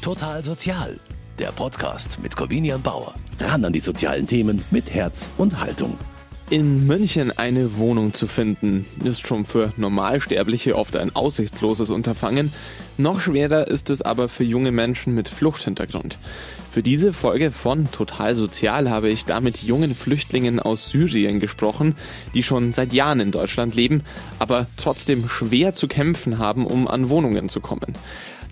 Total Sozial, der Podcast mit Corvinian Bauer. Ran an die sozialen Themen mit Herz und Haltung. In München eine Wohnung zu finden, ist schon für Normalsterbliche oft ein aussichtsloses Unterfangen. Noch schwerer ist es aber für junge Menschen mit Fluchthintergrund. Für diese Folge von Total Sozial habe ich da mit jungen Flüchtlingen aus Syrien gesprochen, die schon seit Jahren in Deutschland leben, aber trotzdem schwer zu kämpfen haben, um an Wohnungen zu kommen.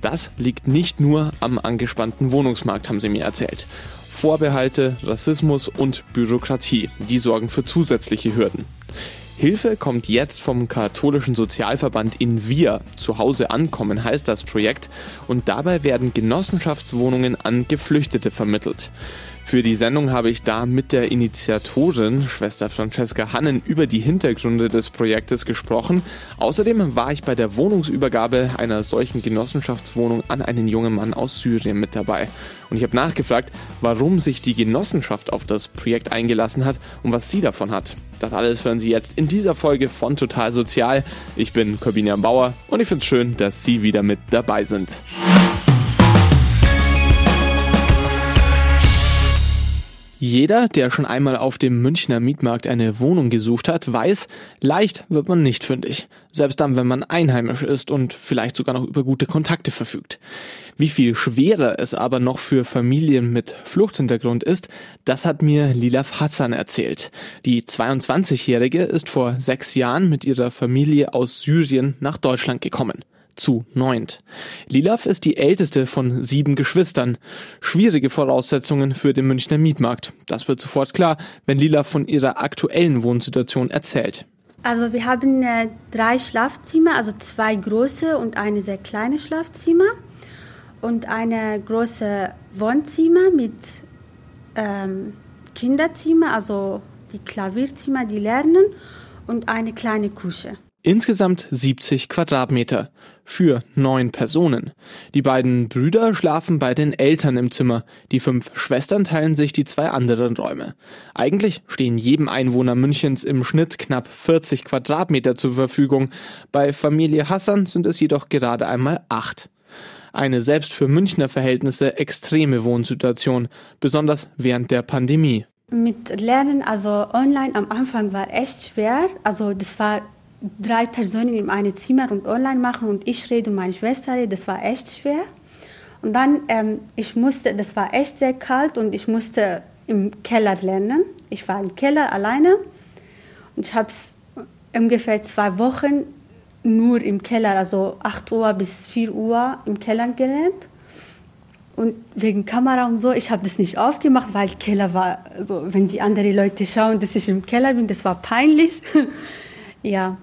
Das liegt nicht nur am angespannten Wohnungsmarkt, haben sie mir erzählt. Vorbehalte, Rassismus und Bürokratie, die sorgen für zusätzliche Hürden. Hilfe kommt jetzt vom katholischen Sozialverband in Wir. Zu Hause ankommen heißt das Projekt und dabei werden Genossenschaftswohnungen an Geflüchtete vermittelt. Für die Sendung habe ich da mit der Initiatorin, Schwester Francesca Hannen, über die Hintergründe des Projektes gesprochen. Außerdem war ich bei der Wohnungsübergabe einer solchen Genossenschaftswohnung an einen jungen Mann aus Syrien mit dabei. Und ich habe nachgefragt, warum sich die Genossenschaft auf das Projekt eingelassen hat und was sie davon hat. Das alles hören Sie jetzt in dieser Folge von Total Sozial. Ich bin Corbinian Bauer und ich finde es schön, dass Sie wieder mit dabei sind. Jeder, der schon einmal auf dem Münchner Mietmarkt eine Wohnung gesucht hat, weiß, leicht wird man nicht fündig. Selbst dann, wenn man einheimisch ist und vielleicht sogar noch über gute Kontakte verfügt. Wie viel schwerer es aber noch für Familien mit Fluchthintergrund ist, das hat mir Lilaf Hassan erzählt. Die 22-Jährige ist vor sechs Jahren mit ihrer Familie aus Syrien nach Deutschland gekommen zu neunt. Lilaf ist die älteste von sieben Geschwistern. Schwierige Voraussetzungen für den Münchner Mietmarkt. Das wird sofort klar, wenn Lilaf von ihrer aktuellen Wohnsituation erzählt. Also wir haben äh, drei Schlafzimmer, also zwei große und eine sehr kleine Schlafzimmer und eine große Wohnzimmer mit ähm, Kinderzimmer, also die Klavierzimmer, die lernen und eine kleine Küche. Insgesamt 70 Quadratmeter für neun Personen. Die beiden Brüder schlafen bei den Eltern im Zimmer. Die fünf Schwestern teilen sich die zwei anderen Räume. Eigentlich stehen jedem Einwohner Münchens im Schnitt knapp 40 Quadratmeter zur Verfügung. Bei Familie Hassan sind es jedoch gerade einmal acht. Eine selbst für Münchner Verhältnisse extreme Wohnsituation, besonders während der Pandemie. Mit Lernen, also online am Anfang war echt schwer. Also das war drei Personen in einem Zimmer und online machen und ich rede und meine Schwester rede, das war echt schwer. Und dann, ähm, ich musste, das war echt sehr kalt und ich musste im Keller lernen. Ich war im Keller alleine und ich habe es ungefähr zwei Wochen nur im Keller, also 8 Uhr bis 4 Uhr im Keller gelernt. Und wegen Kamera und so, ich habe das nicht aufgemacht, weil Keller war, also wenn die anderen Leute schauen, dass ich im Keller bin, das war peinlich. ja,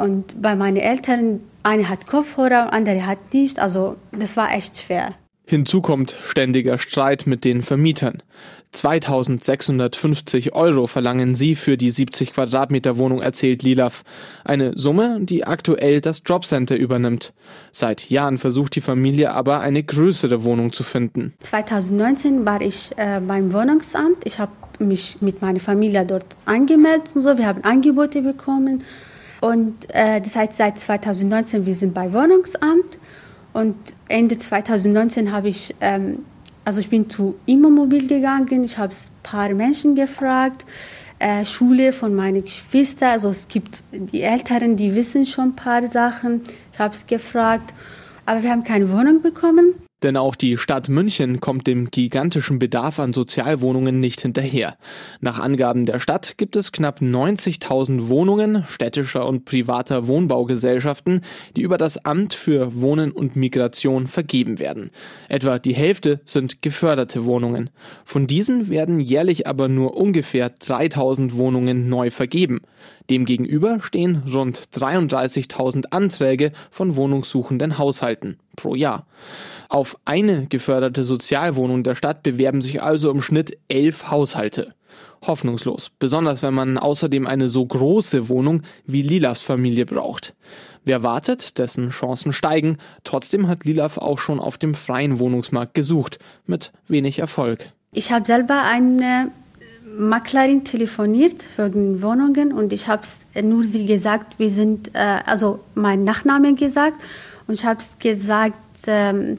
und bei meinen Eltern, eine hat Kopfhörer, andere hat nicht. Also das war echt schwer. Hinzu kommt ständiger Streit mit den Vermietern. 2650 Euro verlangen sie für die 70 Quadratmeter Wohnung, erzählt Lilaf. Eine Summe, die aktuell das Jobcenter übernimmt. Seit Jahren versucht die Familie aber eine größere Wohnung zu finden. 2019 war ich äh, beim Wohnungsamt. Ich habe mich mit meiner Familie dort angemeldet und so. Wir haben Angebote bekommen. Und äh, das heißt, seit 2019, wir sind bei Wohnungsamt. Und Ende 2019 habe ich, ähm, also ich bin zu Immomobil gegangen. Ich habe ein paar Menschen gefragt, äh, Schule von meinen Geschwistern. Also es gibt die Älteren, die wissen schon ein paar Sachen. Ich habe es gefragt. Aber wir haben keine Wohnung bekommen. Denn auch die Stadt München kommt dem gigantischen Bedarf an Sozialwohnungen nicht hinterher. Nach Angaben der Stadt gibt es knapp 90.000 Wohnungen städtischer und privater Wohnbaugesellschaften, die über das Amt für Wohnen und Migration vergeben werden. Etwa die Hälfte sind geförderte Wohnungen. Von diesen werden jährlich aber nur ungefähr 3.000 Wohnungen neu vergeben. Demgegenüber stehen rund 33.000 Anträge von wohnungssuchenden Haushalten pro Jahr. Auf eine geförderte Sozialwohnung der Stadt bewerben sich also im Schnitt elf Haushalte. Hoffnungslos, besonders wenn man außerdem eine so große Wohnung wie Lilas Familie braucht. Wer wartet, dessen Chancen steigen. Trotzdem hat Lilaf auch schon auf dem freien Wohnungsmarkt gesucht, mit wenig Erfolg. Ich habe selber eine Maklerin telefoniert für Wohnungen und ich habe nur sie gesagt, wir sind, äh, also mein Nachname gesagt und ich habe gesagt, ähm,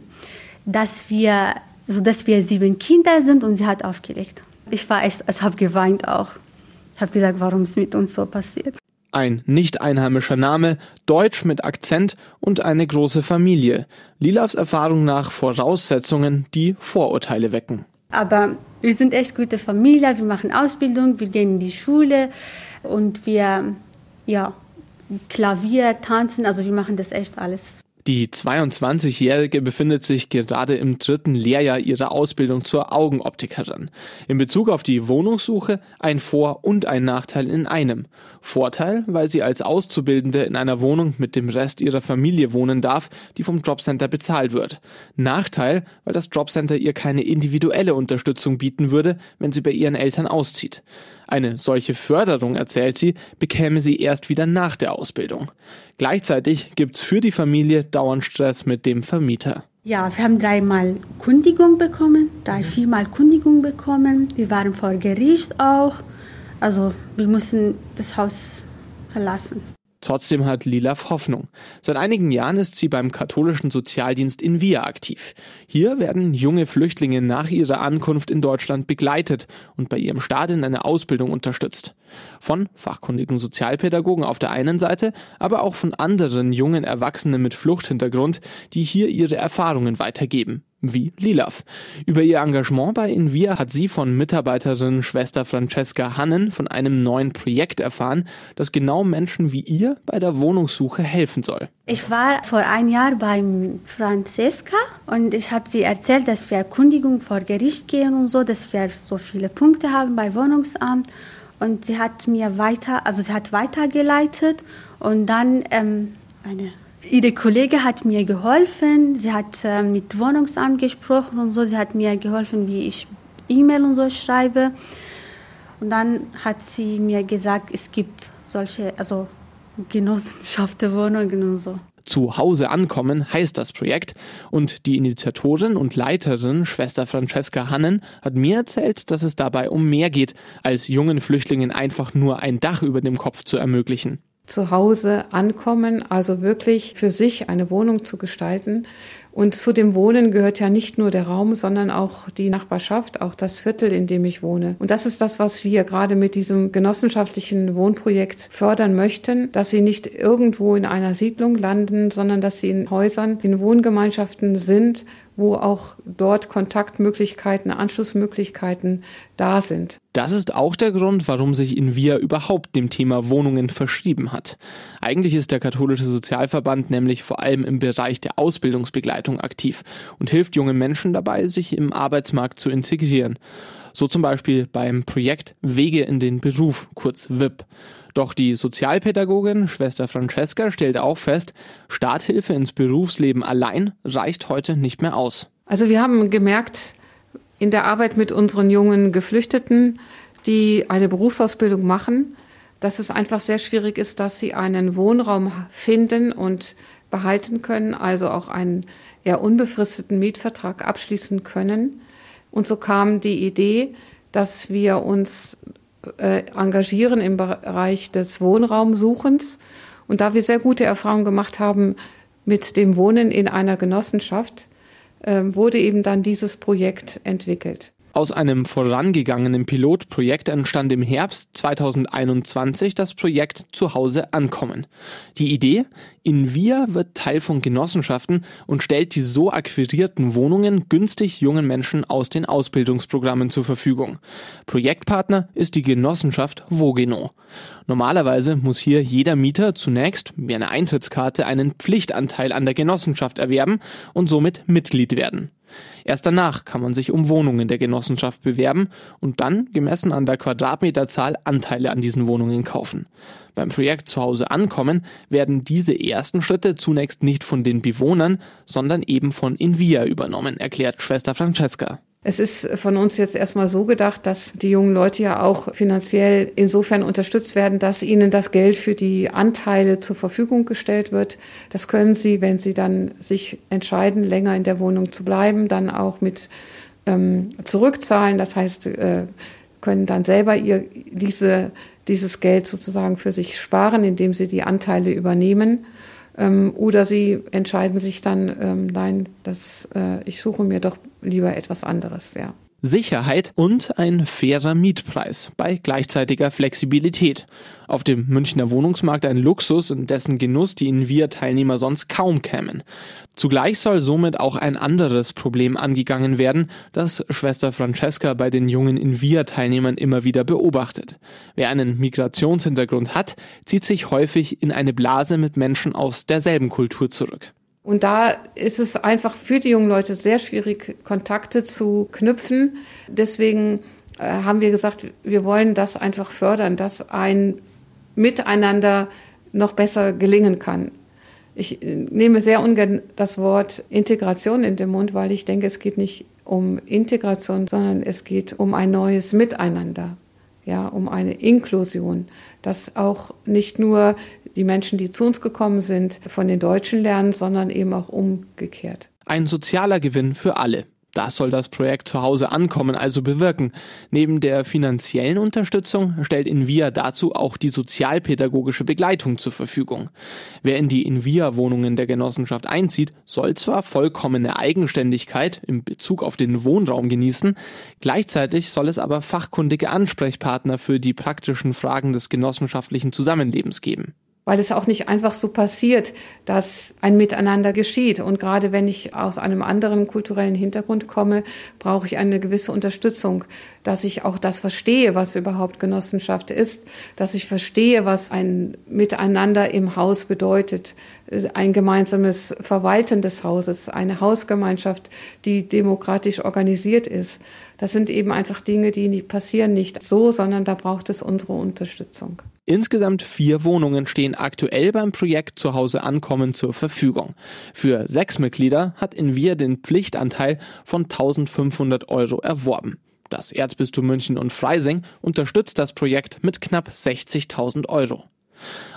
dass wir, so dass wir sieben Kinder sind und sie hat aufgelegt. Ich war echt, ich habe geweint auch. Ich habe gesagt, warum es mit uns so passiert. Ein nicht einheimischer Name, Deutsch mit Akzent und eine große Familie. Lilavs Erfahrung nach Voraussetzungen, die Vorurteile wecken. Aber wir sind echt gute Familie, wir machen Ausbildung, wir gehen in die Schule und wir, ja, Klavier, tanzen, also wir machen das echt alles. Die 22-Jährige befindet sich gerade im dritten Lehrjahr ihrer Ausbildung zur Augenoptikerin. In Bezug auf die Wohnungssuche ein Vor- und ein Nachteil in einem. Vorteil, weil sie als Auszubildende in einer Wohnung mit dem Rest ihrer Familie wohnen darf, die vom Jobcenter bezahlt wird. Nachteil, weil das Jobcenter ihr keine individuelle Unterstützung bieten würde, wenn sie bei ihren Eltern auszieht. Eine solche Förderung, erzählt sie, bekäme sie erst wieder nach der Ausbildung. Gleichzeitig gibt's für die Familie dauernd Stress mit dem Vermieter. Ja, wir haben dreimal Kundigung bekommen, drei, viermal Kundigung bekommen. Wir waren vor Gericht auch. Also wir mussten das Haus verlassen. Trotzdem hat Lilaf Hoffnung. Seit einigen Jahren ist sie beim katholischen Sozialdienst in Via aktiv. Hier werden junge Flüchtlinge nach ihrer Ankunft in Deutschland begleitet und bei ihrem Start in eine Ausbildung unterstützt. Von fachkundigen Sozialpädagogen auf der einen Seite, aber auch von anderen jungen Erwachsenen mit Fluchthintergrund, die hier ihre Erfahrungen weitergeben wie Lilav. Über ihr Engagement bei Invia hat sie von Mitarbeiterin Schwester Francesca Hannen von einem neuen Projekt erfahren, das genau Menschen wie ihr bei der Wohnungssuche helfen soll. Ich war vor ein Jahr bei Francesca und ich habe sie erzählt, dass wir Erkundigung vor Gericht gehen und so, dass wir so viele Punkte haben bei Wohnungsamt. Und sie hat mir weiter, also sie hat weitergeleitet und dann ähm, eine Ihre Kollege hat mir geholfen. Sie hat äh, mit Wohnungsamt gesprochen und so. Sie hat mir geholfen, wie ich E-Mail und so schreibe. Und dann hat sie mir gesagt, es gibt solche, also Genossenschaft der Wohnungen und so. Zu Hause ankommen heißt das Projekt und die Initiatorin und Leiterin Schwester Francesca Hannen hat mir erzählt, dass es dabei um mehr geht, als jungen Flüchtlingen einfach nur ein Dach über dem Kopf zu ermöglichen zu Hause ankommen, also wirklich für sich eine Wohnung zu gestalten. Und zu dem Wohnen gehört ja nicht nur der Raum, sondern auch die Nachbarschaft, auch das Viertel, in dem ich wohne. Und das ist das, was wir gerade mit diesem genossenschaftlichen Wohnprojekt fördern möchten, dass sie nicht irgendwo in einer Siedlung landen, sondern dass sie in Häusern, in Wohngemeinschaften sind, wo auch dort Kontaktmöglichkeiten, Anschlussmöglichkeiten da sind. Das ist auch der Grund, warum sich Invia überhaupt dem Thema Wohnungen verschrieben hat. Eigentlich ist der katholische Sozialverband nämlich vor allem im Bereich der Ausbildungsbegleitung aktiv und hilft jungen Menschen dabei, sich im Arbeitsmarkt zu integrieren. So zum Beispiel beim Projekt Wege in den Beruf, kurz WIP. Doch die Sozialpädagogin Schwester Francesca stellt auch fest, Starthilfe ins Berufsleben allein reicht heute nicht mehr aus. Also wir haben gemerkt, in der Arbeit mit unseren jungen Geflüchteten, die eine Berufsausbildung machen, dass es einfach sehr schwierig ist, dass sie einen Wohnraum finden und behalten können, also auch einen eher unbefristeten Mietvertrag abschließen können. Und so kam die Idee, dass wir uns äh, engagieren im Bereich des Wohnraumsuchens. Und da wir sehr gute Erfahrungen gemacht haben mit dem Wohnen in einer Genossenschaft, äh, wurde eben dann dieses Projekt entwickelt. Aus einem vorangegangenen Pilotprojekt entstand im Herbst 2021 das Projekt Zuhause ankommen. Die Idee, Invia wird Teil von Genossenschaften und stellt die so akquirierten Wohnungen günstig jungen Menschen aus den Ausbildungsprogrammen zur Verfügung. Projektpartner ist die Genossenschaft Vogeno. Normalerweise muss hier jeder Mieter zunächst, wie eine Eintrittskarte, einen Pflichtanteil an der Genossenschaft erwerben und somit Mitglied werden. Erst danach kann man sich um Wohnungen der Genossenschaft bewerben und dann, gemessen an der Quadratmeterzahl, Anteile an diesen Wohnungen kaufen. Beim Projekt Zuhause ankommen werden diese ersten Schritte zunächst nicht von den Bewohnern, sondern eben von Invia übernommen, erklärt Schwester Francesca. Es ist von uns jetzt erstmal so gedacht, dass die jungen Leute ja auch finanziell insofern unterstützt werden, dass ihnen das Geld für die Anteile zur Verfügung gestellt wird. Das können sie, wenn sie dann sich entscheiden, länger in der Wohnung zu bleiben, dann auch mit ähm, zurückzahlen. Das heißt, äh, können dann selber ihr diese, dieses Geld sozusagen für sich sparen, indem sie die Anteile übernehmen. Ähm, oder sie entscheiden sich dann, ähm, nein, das, äh, ich suche mir doch lieber etwas anderes, ja. Sicherheit und ein fairer Mietpreis bei gleichzeitiger Flexibilität. Auf dem Münchner Wohnungsmarkt ein Luxus, in dessen Genuss die Invia-Teilnehmer sonst kaum kämen. Zugleich soll somit auch ein anderes Problem angegangen werden, das Schwester Francesca bei den jungen Invia-Teilnehmern immer wieder beobachtet. Wer einen Migrationshintergrund hat, zieht sich häufig in eine Blase mit Menschen aus derselben Kultur zurück. Und da ist es einfach für die jungen Leute sehr schwierig, Kontakte zu knüpfen. Deswegen äh, haben wir gesagt, wir wollen das einfach fördern, dass ein Miteinander noch besser gelingen kann. Ich äh, nehme sehr ungern das Wort Integration in den Mund, weil ich denke, es geht nicht um Integration, sondern es geht um ein neues Miteinander, ja, um eine Inklusion, dass auch nicht nur die Menschen, die zu uns gekommen sind, von den Deutschen lernen, sondern eben auch umgekehrt. Ein sozialer Gewinn für alle. Das soll das Projekt zu Hause ankommen also bewirken. Neben der finanziellen Unterstützung stellt Invia dazu auch die sozialpädagogische Begleitung zur Verfügung. Wer in die Invia-Wohnungen der Genossenschaft einzieht, soll zwar vollkommene Eigenständigkeit im Bezug auf den Wohnraum genießen, gleichzeitig soll es aber fachkundige Ansprechpartner für die praktischen Fragen des genossenschaftlichen Zusammenlebens geben weil es auch nicht einfach so passiert, dass ein Miteinander geschieht. Und gerade wenn ich aus einem anderen kulturellen Hintergrund komme, brauche ich eine gewisse Unterstützung, dass ich auch das verstehe, was überhaupt Genossenschaft ist, dass ich verstehe, was ein Miteinander im Haus bedeutet, ein gemeinsames Verwalten des Hauses, eine Hausgemeinschaft, die demokratisch organisiert ist. Das sind eben einfach Dinge, die passieren nicht so, sondern da braucht es unsere Unterstützung. Insgesamt vier Wohnungen stehen aktuell beim Projekt Zuhause ankommen zur Verfügung. Für sechs Mitglieder hat Invia den Pflichtanteil von 1500 Euro erworben. Das Erzbistum München und Freising unterstützt das Projekt mit knapp 60.000 Euro.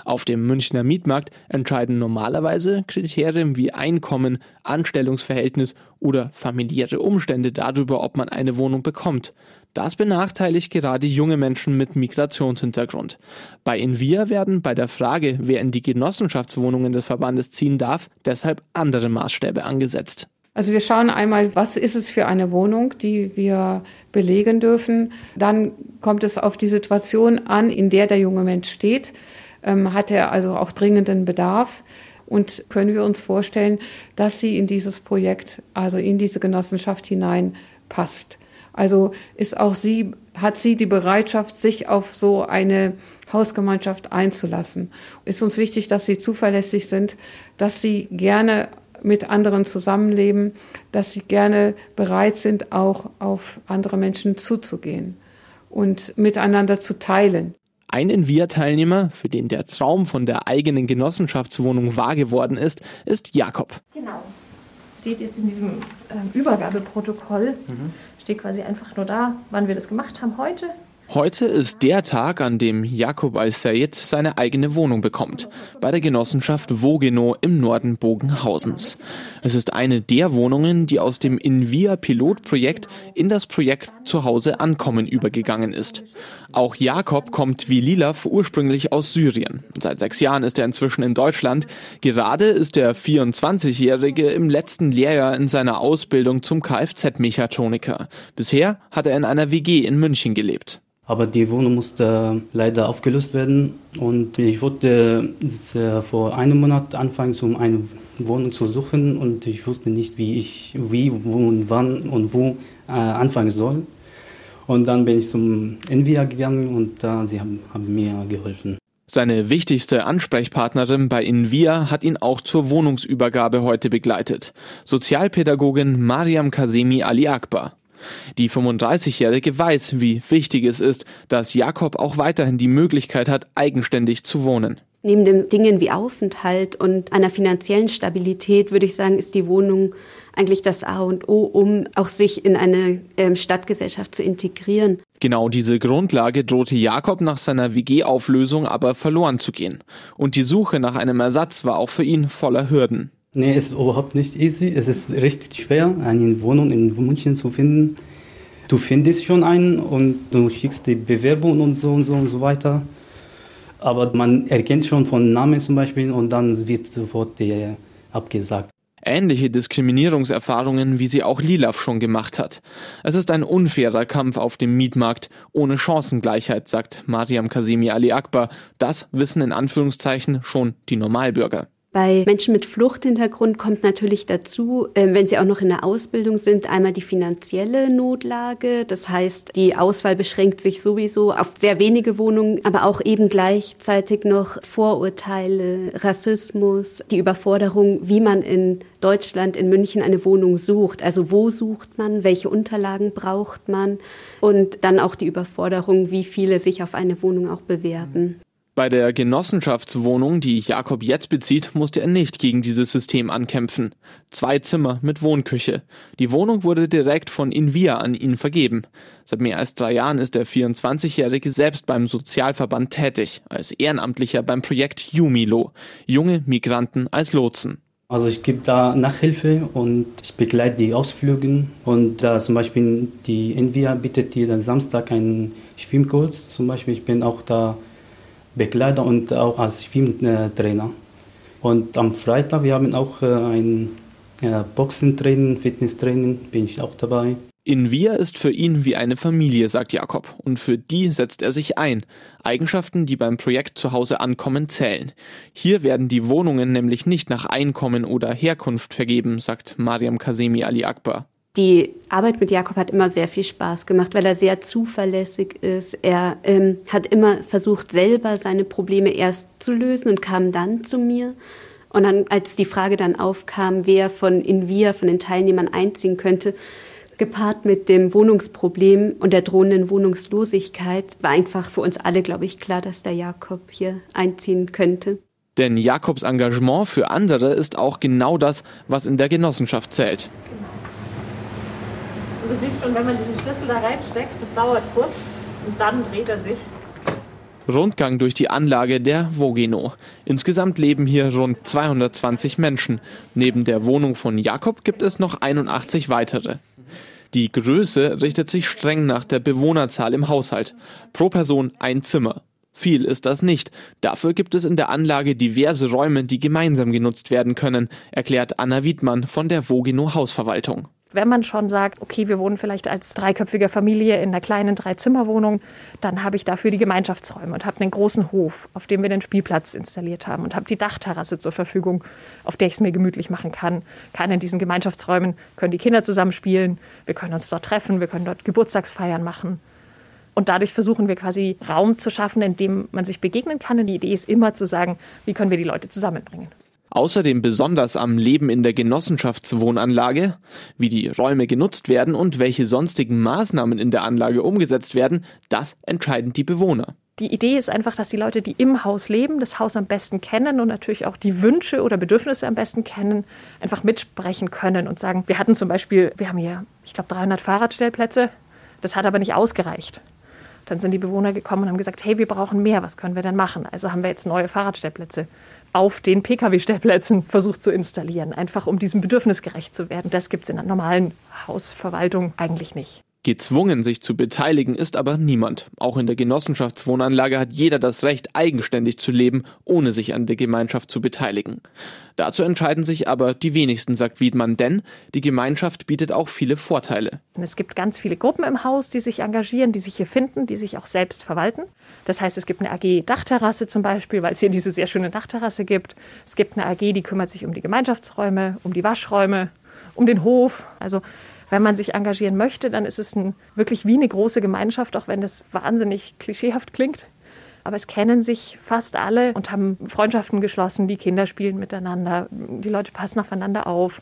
Auf dem Münchner Mietmarkt entscheiden normalerweise Kriterien wie Einkommen, Anstellungsverhältnis oder familiäre Umstände darüber, ob man eine Wohnung bekommt. Das benachteiligt gerade junge Menschen mit Migrationshintergrund. Bei Invia werden bei der Frage, wer in die Genossenschaftswohnungen des Verbandes ziehen darf, deshalb andere Maßstäbe angesetzt. Also wir schauen einmal, was ist es für eine Wohnung, die wir belegen dürfen. Dann kommt es auf die Situation an, in der der junge Mensch steht. Ähm, hat er also auch dringenden Bedarf? Und können wir uns vorstellen, dass sie in dieses Projekt, also in diese Genossenschaft hinein passt? Also ist auch sie, hat sie die Bereitschaft, sich auf so eine Hausgemeinschaft einzulassen. Ist uns wichtig, dass sie zuverlässig sind, dass sie gerne mit anderen zusammenleben, dass sie gerne bereit sind, auch auf andere Menschen zuzugehen und miteinander zu teilen. Ein Invia-Teilnehmer, für den der Traum von der eigenen Genossenschaftswohnung wahr geworden ist, ist Jakob. Genau. Steht jetzt in diesem äh, Übergabeprotokoll. Mhm steht quasi einfach nur da, wann wir das gemacht haben heute. Heute ist der Tag, an dem Jakob Al-Sayed seine eigene Wohnung bekommt, bei der Genossenschaft Wogeno im Norden Bogenhausens. Es ist eine der Wohnungen, die aus dem Invia Pilotprojekt in das Projekt Zuhause ankommen übergegangen ist. Auch Jakob kommt wie Lilaf ursprünglich aus Syrien. Seit sechs Jahren ist er inzwischen in Deutschland. Gerade ist der 24-Jährige im letzten Lehrjahr in seiner Ausbildung zum Kfz-Mechatroniker. Bisher hat er in einer WG in München gelebt. Aber die Wohnung musste leider aufgelöst werden und ich wollte äh, vor einem Monat anfangen, um eine Wohnung zu suchen und ich wusste nicht, wie ich, wie, wo und wann und wo äh, anfangen soll. Und dann bin ich zum Envia gegangen und äh, sie haben, haben mir geholfen. Seine wichtigste Ansprechpartnerin bei Invia hat ihn auch zur Wohnungsübergabe heute begleitet. Sozialpädagogin Mariam Kasemi Ali Akbar. Die 35-Jährige weiß, wie wichtig es ist, dass Jakob auch weiterhin die Möglichkeit hat, eigenständig zu wohnen. Neben den Dingen wie Aufenthalt und einer finanziellen Stabilität würde ich sagen, ist die Wohnung eigentlich das A und O, um auch sich in eine ähm, Stadtgesellschaft zu integrieren. Genau diese Grundlage drohte Jakob nach seiner WG-Auflösung aber verloren zu gehen. Und die Suche nach einem Ersatz war auch für ihn voller Hürden. Nee, es ist überhaupt nicht easy. Es ist richtig schwer, eine Wohnung in München zu finden. Du findest schon einen und du schickst die Bewerbung und so und so und so weiter. Aber man erkennt schon von Namen zum Beispiel und dann wird sofort der abgesagt. Ähnliche Diskriminierungserfahrungen, wie sie auch Lilaf schon gemacht hat. Es ist ein unfairer Kampf auf dem Mietmarkt, ohne Chancengleichheit, sagt Mariam Kasemi Ali Akbar. Das wissen in Anführungszeichen schon die Normalbürger. Bei Menschen mit Fluchthintergrund kommt natürlich dazu, ähm, wenn sie auch noch in der Ausbildung sind, einmal die finanzielle Notlage. Das heißt, die Auswahl beschränkt sich sowieso auf sehr wenige Wohnungen, aber auch eben gleichzeitig noch Vorurteile, Rassismus, die Überforderung, wie man in Deutschland, in München eine Wohnung sucht. Also wo sucht man, welche Unterlagen braucht man und dann auch die Überforderung, wie viele sich auf eine Wohnung auch bewerben. Bei der Genossenschaftswohnung, die Jakob jetzt bezieht, musste er nicht gegen dieses System ankämpfen. Zwei Zimmer mit Wohnküche. Die Wohnung wurde direkt von Invia an ihn vergeben. Seit mehr als drei Jahren ist der 24-Jährige selbst beim Sozialverband tätig, als Ehrenamtlicher beim Projekt Jumilo. Junge Migranten als Lotsen. Also ich gebe da Nachhilfe und ich begleite die Ausflüge und da zum Beispiel die Invia bietet jeden Samstag einen Schwimmkurs. Zum Beispiel ich bin auch da Begleiter und auch als Filmtrainer. Und am Freitag, wir haben auch äh, ein Boxentraining, Fitnesstraining, bin ich auch dabei. In Wir ist für ihn wie eine Familie, sagt Jakob, und für die setzt er sich ein. Eigenschaften, die beim Projekt zu Hause ankommen, zählen. Hier werden die Wohnungen nämlich nicht nach Einkommen oder Herkunft vergeben, sagt Mariam Kasemi Ali Akbar. Die Arbeit mit Jakob hat immer sehr viel Spaß gemacht, weil er sehr zuverlässig ist. Er ähm, hat immer versucht, selber seine Probleme erst zu lösen und kam dann zu mir. Und dann, als die Frage dann aufkam, wer von Invia, von den Teilnehmern einziehen könnte, gepaart mit dem Wohnungsproblem und der drohenden Wohnungslosigkeit, war einfach für uns alle, glaube ich, klar, dass der Jakob hier einziehen könnte. Denn Jakobs Engagement für andere ist auch genau das, was in der Genossenschaft zählt. Und du siehst schon, wenn man diesen Schlüssel da reinsteckt, das dauert kurz und dann dreht er sich. Rundgang durch die Anlage der Vogeno. Insgesamt leben hier rund 220 Menschen. Neben der Wohnung von Jakob gibt es noch 81 weitere. Die Größe richtet sich streng nach der Bewohnerzahl im Haushalt. Pro Person ein Zimmer. Viel ist das nicht. Dafür gibt es in der Anlage diverse Räume, die gemeinsam genutzt werden können, erklärt Anna Wiedmann von der Vogeno Hausverwaltung wenn man schon sagt, okay, wir wohnen vielleicht als dreiköpfige Familie in einer kleinen Dreizimmerwohnung, dann habe ich dafür die Gemeinschaftsräume und habe einen großen Hof, auf dem wir den Spielplatz installiert haben und habe die Dachterrasse zur Verfügung, auf der ich es mir gemütlich machen kann. Kann in diesen Gemeinschaftsräumen können die Kinder zusammen spielen, wir können uns dort treffen, wir können dort Geburtstagsfeiern machen. Und dadurch versuchen wir quasi Raum zu schaffen, in dem man sich begegnen kann. Und die Idee ist immer zu sagen, wie können wir die Leute zusammenbringen. Außerdem besonders am Leben in der Genossenschaftswohnanlage, wie die Räume genutzt werden und welche sonstigen Maßnahmen in der Anlage umgesetzt werden, das entscheiden die Bewohner. Die Idee ist einfach, dass die Leute, die im Haus leben, das Haus am besten kennen und natürlich auch die Wünsche oder Bedürfnisse am besten kennen, einfach mitsprechen können und sagen, wir hatten zum Beispiel, wir haben hier, ich glaube, 300 Fahrradstellplätze, das hat aber nicht ausgereicht. Dann sind die Bewohner gekommen und haben gesagt, hey, wir brauchen mehr, was können wir denn machen? Also haben wir jetzt neue Fahrradstellplätze auf den Pkw-Stellplätzen versucht zu installieren, einfach um diesem Bedürfnis gerecht zu werden. Das gibt es in einer normalen Hausverwaltung eigentlich nicht. Gezwungen, sich zu beteiligen, ist aber niemand. Auch in der Genossenschaftswohnanlage hat jeder das Recht, eigenständig zu leben, ohne sich an der Gemeinschaft zu beteiligen. Dazu entscheiden sich aber die wenigsten, sagt Wiedmann, denn die Gemeinschaft bietet auch viele Vorteile. Es gibt ganz viele Gruppen im Haus, die sich engagieren, die sich hier finden, die sich auch selbst verwalten. Das heißt, es gibt eine AG Dachterrasse zum Beispiel, weil es hier diese sehr schöne Dachterrasse gibt. Es gibt eine AG, die kümmert sich um die Gemeinschaftsräume, um die Waschräume, um den Hof. Also wenn man sich engagieren möchte, dann ist es ein, wirklich wie eine große Gemeinschaft, auch wenn das wahnsinnig klischeehaft klingt. Aber es kennen sich fast alle und haben Freundschaften geschlossen, die Kinder spielen miteinander, die Leute passen aufeinander auf.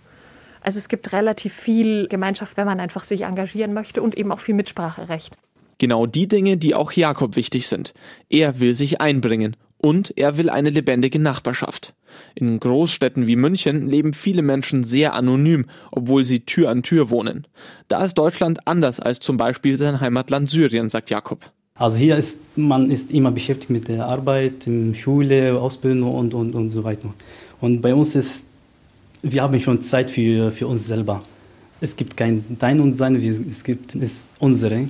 Also es gibt relativ viel Gemeinschaft, wenn man einfach sich engagieren möchte und eben auch viel Mitspracherecht. Genau die Dinge, die auch Jakob wichtig sind. Er will sich einbringen und er will eine lebendige Nachbarschaft. In Großstädten wie München leben viele Menschen sehr anonym, obwohl sie Tür an Tür wohnen. Da ist Deutschland anders als zum Beispiel sein Heimatland Syrien, sagt Jakob. Also hier ist man ist immer beschäftigt mit der Arbeit, Schule, Ausbildung und, und, und so weiter. Und bei uns ist, wir haben schon Zeit für, für uns selber. Es gibt kein Dein und Sein, es gibt es unsere.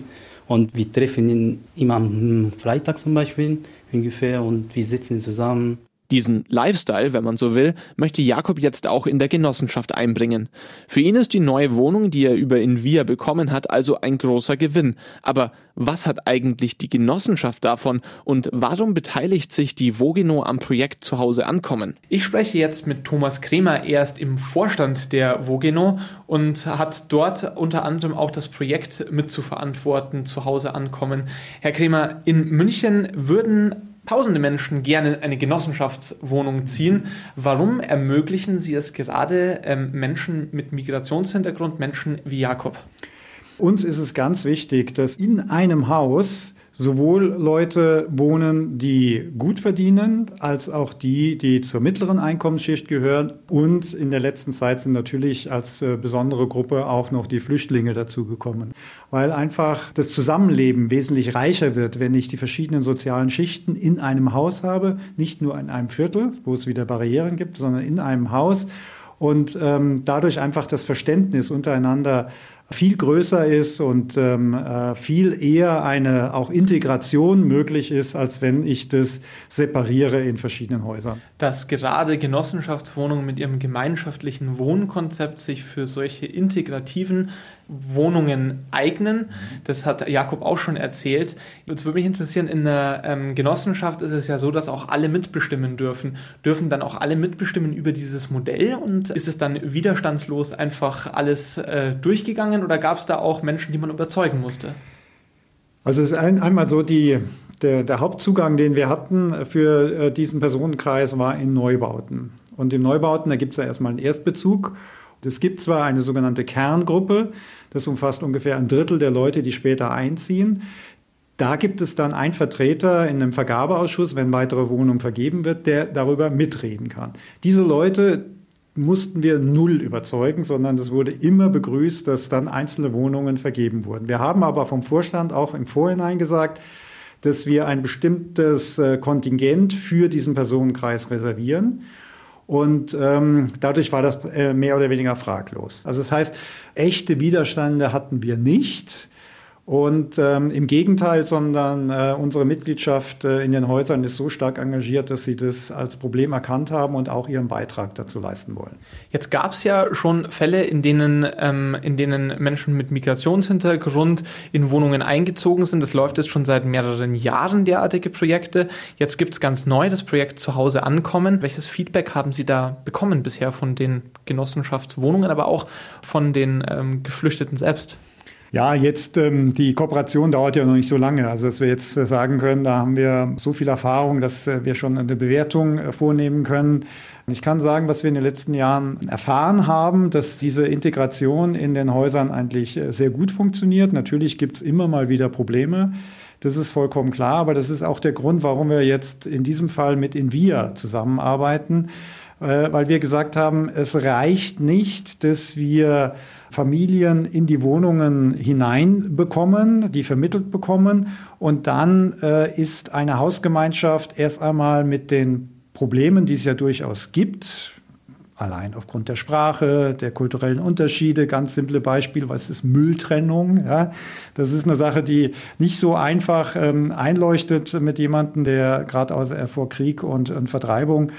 Und wir treffen ihn immer am Freitag zum Beispiel ungefähr und wir sitzen zusammen. Diesen Lifestyle, wenn man so will, möchte Jakob jetzt auch in der Genossenschaft einbringen. Für ihn ist die neue Wohnung, die er über Invia bekommen hat, also ein großer Gewinn. Aber was hat eigentlich die Genossenschaft davon und warum beteiligt sich die Vogino am Projekt Zuhause ankommen? Ich spreche jetzt mit Thomas Kremer, er ist im Vorstand der Vogino und hat dort unter anderem auch das Projekt mitzuverantworten, Zuhause ankommen. Herr Kremer, in München würden tausende Menschen gerne in eine Genossenschaftswohnung ziehen. Warum ermöglichen Sie es gerade ähm, Menschen mit Migrationshintergrund, Menschen wie Jakob? Uns ist es ganz wichtig, dass in einem Haus sowohl Leute wohnen, die gut verdienen, als auch die, die zur mittleren Einkommensschicht gehören. Und in der letzten Zeit sind natürlich als äh, besondere Gruppe auch noch die Flüchtlinge dazugekommen, weil einfach das Zusammenleben wesentlich reicher wird, wenn ich die verschiedenen sozialen Schichten in einem Haus habe, nicht nur in einem Viertel, wo es wieder Barrieren gibt, sondern in einem Haus. Und ähm, dadurch einfach das Verständnis untereinander viel größer ist und ähm, äh, viel eher eine auch Integration möglich ist, als wenn ich das separiere in verschiedenen Häusern. Dass gerade Genossenschaftswohnungen mit ihrem gemeinschaftlichen Wohnkonzept sich für solche integrativen Wohnungen eignen. Das hat Jakob auch schon erzählt. Jetzt würde mich interessieren, in einer ähm, Genossenschaft ist es ja so, dass auch alle mitbestimmen dürfen. Dürfen dann auch alle mitbestimmen über dieses Modell und ist es dann widerstandslos einfach alles äh, durchgegangen oder gab es da auch Menschen, die man überzeugen musste? Also es ist ein, einmal so, die, der, der, Hauptzugang, den wir hatten für äh, diesen Personenkreis, war in Neubauten. Und in Neubauten, da gibt es ja erstmal einen Erstbezug es gibt zwar eine sogenannte Kerngruppe, das umfasst ungefähr ein Drittel der Leute, die später einziehen. Da gibt es dann einen Vertreter in einem Vergabeausschuss, wenn weitere Wohnungen vergeben wird, der darüber mitreden kann. Diese Leute mussten wir null überzeugen, sondern es wurde immer begrüßt, dass dann einzelne Wohnungen vergeben wurden. Wir haben aber vom Vorstand auch im Vorhinein gesagt, dass wir ein bestimmtes äh, Kontingent für diesen Personenkreis reservieren. Und ähm, dadurch war das äh, mehr oder weniger fraglos. Also das heißt, echte Widerstände hatten wir nicht. Und ähm, im Gegenteil, sondern äh, unsere Mitgliedschaft äh, in den Häusern ist so stark engagiert, dass sie das als Problem erkannt haben und auch ihren Beitrag dazu leisten wollen. Jetzt gab es ja schon Fälle, in denen, ähm, in denen Menschen mit Migrationshintergrund in Wohnungen eingezogen sind. Das läuft jetzt schon seit mehreren Jahren, derartige Projekte. Jetzt gibt es ganz neu das Projekt Zuhause ankommen. Welches Feedback haben Sie da bekommen bisher von den Genossenschaftswohnungen, aber auch von den ähm, Geflüchteten selbst? Ja, jetzt ähm, die Kooperation dauert ja noch nicht so lange. Also dass wir jetzt äh, sagen können, da haben wir so viel Erfahrung, dass äh, wir schon eine Bewertung äh, vornehmen können. Ich kann sagen, was wir in den letzten Jahren erfahren haben, dass diese Integration in den Häusern eigentlich äh, sehr gut funktioniert. Natürlich gibt es immer mal wieder Probleme. Das ist vollkommen klar, aber das ist auch der Grund, warum wir jetzt in diesem Fall mit Invia zusammenarbeiten, äh, weil wir gesagt haben, es reicht nicht, dass wir Familien in die Wohnungen hineinbekommen, die vermittelt bekommen. Und dann äh, ist eine Hausgemeinschaft erst einmal mit den Problemen, die es ja durchaus gibt, allein aufgrund der Sprache, der kulturellen Unterschiede. Ganz simple Beispiel, was ist Mülltrennung? Ja, das ist eine Sache, die nicht so einfach ähm, einleuchtet mit jemandem, der gerade äh, vor Krieg und, und Vertreibung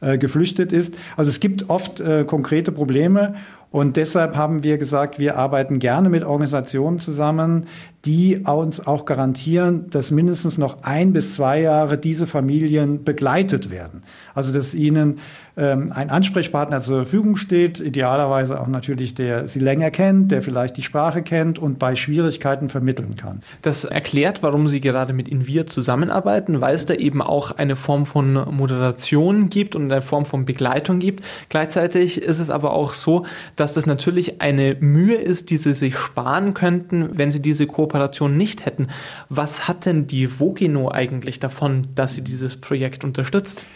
äh, geflüchtet ist. Also es gibt oft äh, konkrete Probleme und deshalb haben wir gesagt, wir arbeiten gerne mit Organisationen zusammen, die uns auch garantieren, dass mindestens noch ein bis zwei Jahre diese Familien begleitet werden. Also dass ihnen ähm, ein Ansprechpartner zur Verfügung steht, idealerweise auch natürlich, der sie länger kennt, der vielleicht die Sprache kennt und bei Schwierigkeiten vermitteln kann. Das erklärt, warum Sie gerade mit Invir zusammenarbeiten, weil es da eben auch eine Form von Moderation gibt und eine Form von Begleitung gibt. Gleichzeitig ist es aber auch so, dass das natürlich eine Mühe ist, die Sie sich sparen könnten, wenn Sie diese Kooperation nicht hätten. Was hat denn die Vogino eigentlich davon, dass sie dieses Projekt unterstützt?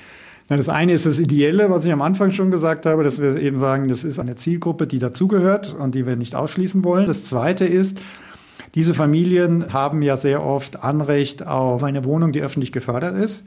Das eine ist das Ideelle, was ich am Anfang schon gesagt habe, dass wir eben sagen, das ist eine Zielgruppe, die dazugehört und die wir nicht ausschließen wollen. Das zweite ist, diese Familien haben ja sehr oft Anrecht auf eine Wohnung, die öffentlich gefördert ist.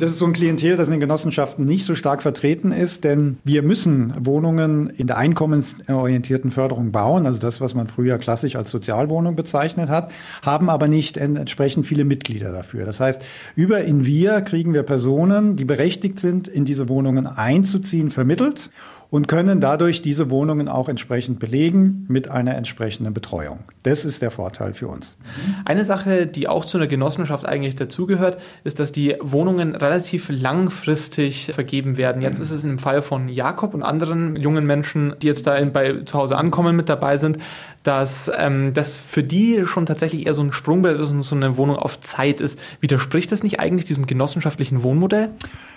Das ist so ein Klientel, das in den Genossenschaften nicht so stark vertreten ist, denn wir müssen Wohnungen in der einkommensorientierten Förderung bauen, also das, was man früher klassisch als Sozialwohnung bezeichnet hat, haben aber nicht entsprechend viele Mitglieder dafür. Das heißt, über Invia kriegen wir Personen, die berechtigt sind, in diese Wohnungen einzuziehen, vermittelt und können dadurch diese Wohnungen auch entsprechend belegen mit einer entsprechenden Betreuung. Das ist der Vorteil für uns. Eine Sache, die auch zu einer Genossenschaft eigentlich dazugehört, ist, dass die Wohnungen relativ langfristig vergeben werden. Jetzt ist es im Fall von Jakob und anderen jungen Menschen, die jetzt da in, bei zu Hause ankommen, mit dabei sind, dass ähm, das für die schon tatsächlich eher so ein Sprungbrett ist und so eine Wohnung auf Zeit ist. Widerspricht das nicht eigentlich diesem genossenschaftlichen Wohnmodell?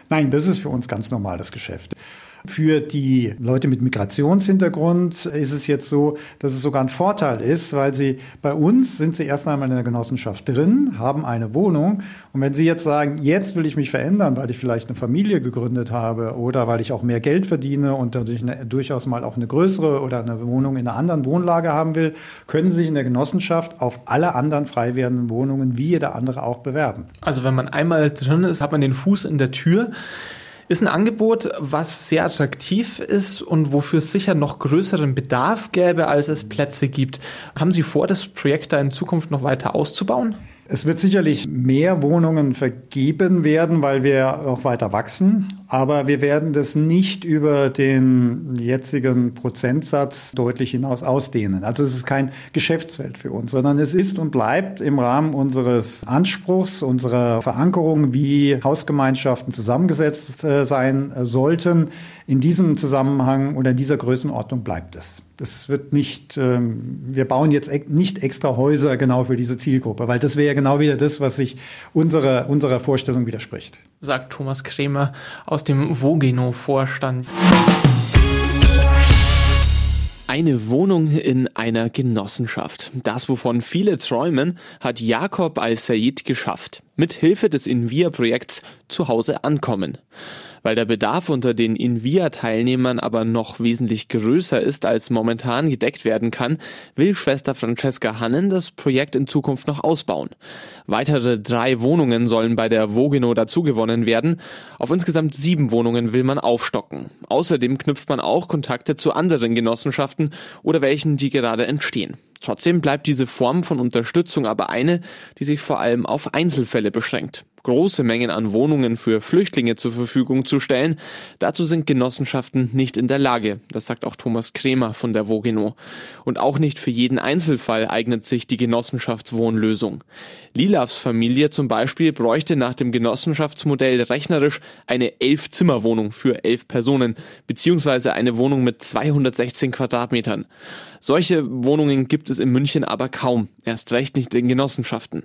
Nein, das ist für uns ganz normal das Geschäft. Für die Leute mit Migrationshintergrund ist es jetzt so, dass es sogar ein Vorteil ist, weil sie bei uns sind sie erst einmal in der Genossenschaft drin, haben eine Wohnung. Und wenn sie jetzt sagen, jetzt will ich mich verändern, weil ich vielleicht eine Familie gegründet habe oder weil ich auch mehr Geld verdiene und dadurch eine, durchaus mal auch eine größere oder eine Wohnung in einer anderen Wohnlage haben will, können sie sich in der Genossenschaft auf alle anderen frei werdenden Wohnungen wie jeder andere auch bewerben. Also wenn man einmal drin ist, hat man den Fuß in der Tür. Ist ein Angebot, was sehr attraktiv ist und wofür es sicher noch größeren Bedarf gäbe, als es Plätze gibt. Haben Sie vor, das Projekt da in Zukunft noch weiter auszubauen? Es wird sicherlich mehr Wohnungen vergeben werden, weil wir auch weiter wachsen. Aber wir werden das nicht über den jetzigen Prozentsatz deutlich hinaus ausdehnen. Also es ist kein Geschäftsfeld für uns, sondern es ist und bleibt im Rahmen unseres Anspruchs, unserer Verankerung, wie Hausgemeinschaften zusammengesetzt äh, sein sollten. In diesem Zusammenhang oder dieser Größenordnung bleibt es. Es wird nicht, ähm, wir bauen jetzt nicht extra Häuser genau für diese Zielgruppe, weil das wäre ja genau wieder das, was sich unserer, unserer Vorstellung widerspricht. Sagt Thomas Kremer aus dem Vogeno-Vorstand. Eine Wohnung in einer Genossenschaft. Das, wovon viele träumen, hat Jakob Al-Said geschafft. Mit Hilfe des Invia-Projekts zu Hause ankommen. Weil der Bedarf unter den Invia-Teilnehmern aber noch wesentlich größer ist, als momentan gedeckt werden kann, will Schwester Francesca Hannen das Projekt in Zukunft noch ausbauen. Weitere drei Wohnungen sollen bei der Vogino dazugewonnen werden. Auf insgesamt sieben Wohnungen will man aufstocken. Außerdem knüpft man auch Kontakte zu anderen Genossenschaften oder welchen, die gerade entstehen. Trotzdem bleibt diese Form von Unterstützung aber eine, die sich vor allem auf Einzelfälle beschränkt große Mengen an Wohnungen für Flüchtlinge zur Verfügung zu stellen. Dazu sind Genossenschaften nicht in der Lage. Das sagt auch Thomas Kremer von der Vogeno. Und auch nicht für jeden Einzelfall eignet sich die Genossenschaftswohnlösung. Lilavs Familie zum Beispiel bräuchte nach dem Genossenschaftsmodell rechnerisch eine Elf-Zimmer-Wohnung für elf Personen, beziehungsweise eine Wohnung mit 216 Quadratmetern. Solche Wohnungen gibt es in München aber kaum, erst recht nicht in Genossenschaften.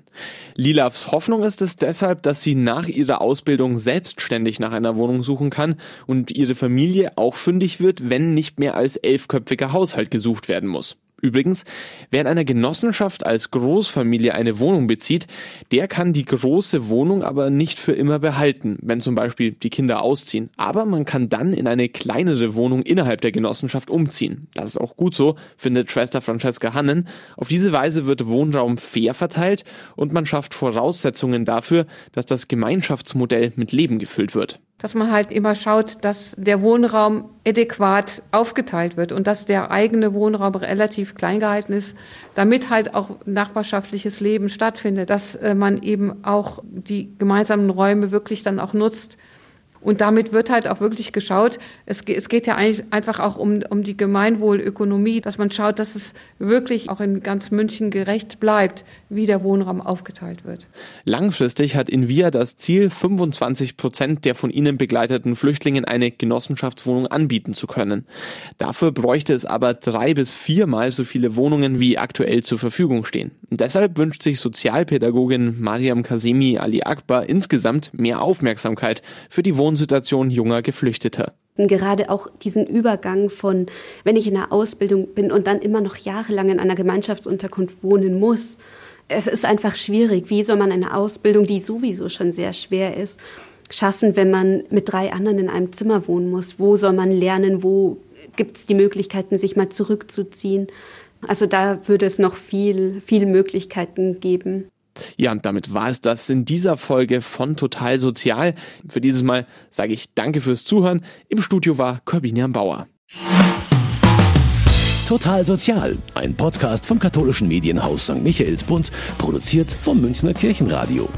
Lilavs Hoffnung ist es deshalb, dass sie nach ihrer Ausbildung selbstständig nach einer Wohnung suchen kann und ihre Familie auch fündig wird, wenn nicht mehr als elfköpfiger Haushalt gesucht werden muss. Übrigens, wer in einer Genossenschaft als Großfamilie eine Wohnung bezieht, der kann die große Wohnung aber nicht für immer behalten, wenn zum Beispiel die Kinder ausziehen. Aber man kann dann in eine kleinere Wohnung innerhalb der Genossenschaft umziehen. Das ist auch gut so, findet Schwester Francesca Hannen. Auf diese Weise wird Wohnraum fair verteilt und man schafft Voraussetzungen dafür, dass das Gemeinschaftsmodell mit Leben gefüllt wird dass man halt immer schaut, dass der Wohnraum adäquat aufgeteilt wird und dass der eigene Wohnraum relativ klein gehalten ist, damit halt auch nachbarschaftliches Leben stattfindet, dass äh, man eben auch die gemeinsamen Räume wirklich dann auch nutzt und damit wird halt auch wirklich geschaut, es, es geht ja eigentlich einfach auch um, um die Gemeinwohlökonomie, dass man schaut, dass es wirklich auch in ganz München gerecht bleibt, wie der Wohnraum aufgeteilt wird. Langfristig hat Invia das Ziel, 25 Prozent der von ihnen begleiteten Flüchtlingen eine Genossenschaftswohnung anbieten zu können. Dafür bräuchte es aber drei bis viermal so viele Wohnungen wie aktuell zur Verfügung stehen. Deshalb wünscht sich Sozialpädagogin Mariam Kasemi Ali Akbar insgesamt mehr Aufmerksamkeit für die Wohnung Wohnsituation junger Geflüchteter. Gerade auch diesen Übergang von, wenn ich in einer Ausbildung bin und dann immer noch jahrelang in einer Gemeinschaftsunterkunft wohnen muss. Es ist einfach schwierig. Wie soll man eine Ausbildung, die sowieso schon sehr schwer ist, schaffen, wenn man mit drei anderen in einem Zimmer wohnen muss? Wo soll man lernen? Wo gibt es die Möglichkeiten, sich mal zurückzuziehen? Also da würde es noch viel, viele Möglichkeiten geben. Ja, und damit war es das in dieser Folge von Total Sozial. Für dieses Mal sage ich Danke fürs Zuhören. Im Studio war Corbinian Bauer. Total Sozial, ein Podcast vom katholischen Medienhaus St. Michaelsbund, produziert vom Münchner Kirchenradio.